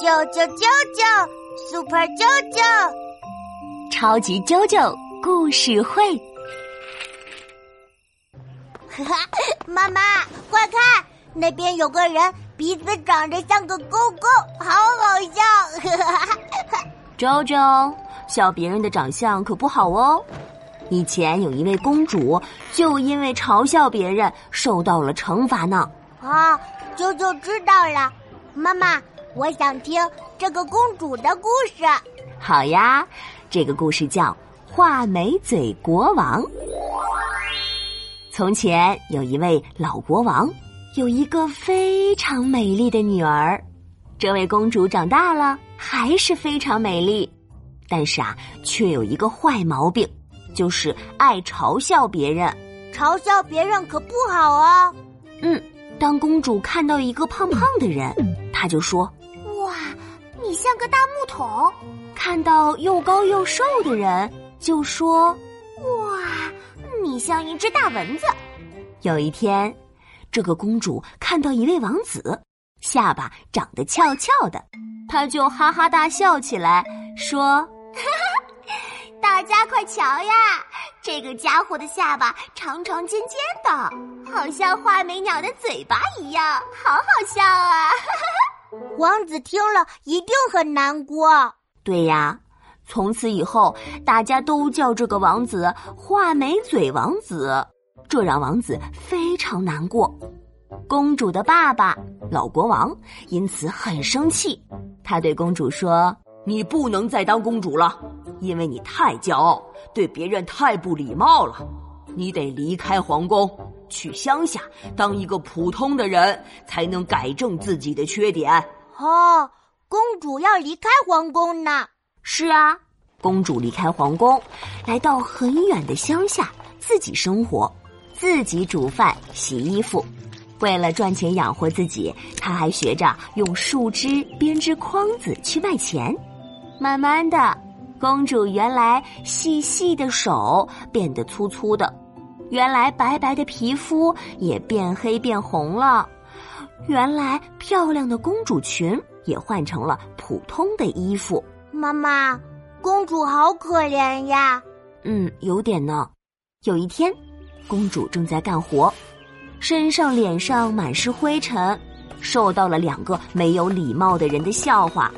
啾啾啾啾，Super 啾啾，超级啾啾故事会。哈哈，妈妈，快看，那边有个人鼻子长得像个勾勾，好好笑。哈哈哈，啾啾，笑别人的长相可不好哦。以前有一位公主，就因为嘲笑别人，受到了惩罚呢。啊，啾啾知道了，妈妈，我想听这个公主的故事。好呀，这个故事叫《画眉嘴国王》。从前有一位老国王，有一个非常美丽的女儿。这位公主长大了，还是非常美丽，但是啊，却有一个坏毛病。就是爱嘲笑别人，嘲笑别人可不好啊。嗯，当公主看到一个胖胖的人，她就说：“哇，你像个大木桶。”看到又高又瘦的人，就说：“哇，你像一只大蚊子。”有一天，这个公主看到一位王子，下巴长得翘翘的，她就哈哈大笑起来，说。大家快瞧呀，这个家伙的下巴长长尖尖的，好像画眉鸟的嘴巴一样，好好笑啊！王子听了一定很难过。对呀，从此以后大家都叫这个王子“画眉嘴王子”，这让王子非常难过。公主的爸爸老国王因此很生气，他对公主说：“你不能再当公主了。”因为你太骄傲，对别人太不礼貌了，你得离开皇宫，去乡下当一个普通的人，才能改正自己的缺点。哦，公主要离开皇宫呢？是啊，公主离开皇宫，来到很远的乡下，自己生活，自己煮饭、洗衣服。为了赚钱养活自己，她还学着用树枝编织筐子去卖钱。慢慢的。公主原来细细的手变得粗粗的，原来白白的皮肤也变黑变红了，原来漂亮的公主裙也换成了普通的衣服。妈妈，公主好可怜呀。嗯，有点呢。有一天，公主正在干活，身上脸上满是灰尘，受到了两个没有礼貌的人的笑话。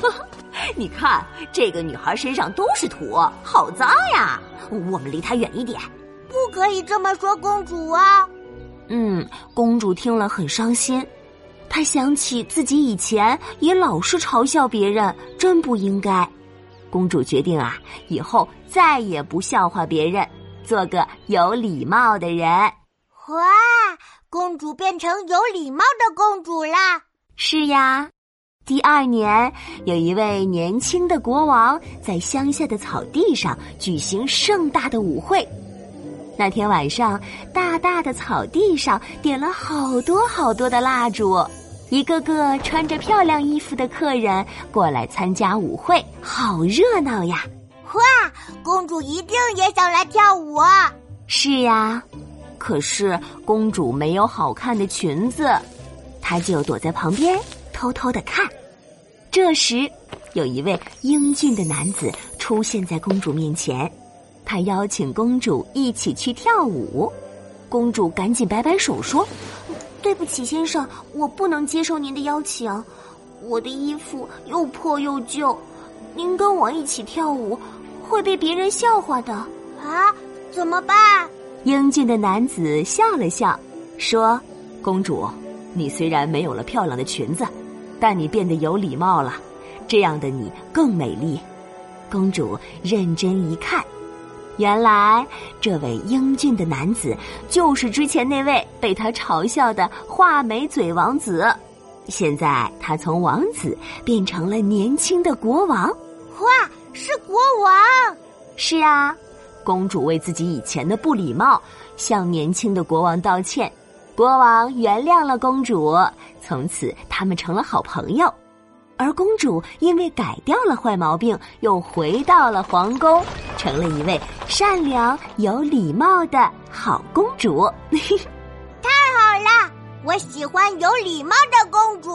你看，这个女孩身上都是土，好脏呀！我们离她远一点。不可以这么说，公主啊！嗯，公主听了很伤心，她想起自己以前也老是嘲笑别人，真不应该。公主决定啊，以后再也不笑话别人，做个有礼貌的人。哇，公主变成有礼貌的公主啦！是呀。第二年，有一位年轻的国王在乡下的草地上举行盛大的舞会。那天晚上，大大的草地上点了好多好多的蜡烛，一个个穿着漂亮衣服的客人过来参加舞会，好热闹呀！哇，公主一定也想来跳舞。是呀，可是公主没有好看的裙子，她就躲在旁边偷偷的看。这时，有一位英俊的男子出现在公主面前，他邀请公主一起去跳舞。公主赶紧摆摆手说：“对不起，先生，我不能接受您的邀请。我的衣服又破又旧，您跟我一起跳舞会被别人笑话的啊！怎么办？”英俊的男子笑了笑，说：“公主，你虽然没有了漂亮的裙子。”但你变得有礼貌了，这样的你更美丽。公主认真一看，原来这位英俊的男子就是之前那位被他嘲笑的画眉嘴王子。现在他从王子变成了年轻的国王。哇，是国王！是啊，公主为自己以前的不礼貌向年轻的国王道歉。国王原谅了公主，从此他们成了好朋友。而公主因为改掉了坏毛病，又回到了皇宫，成了一位善良、有礼貌的好公主。太好了，我喜欢有礼貌的公主。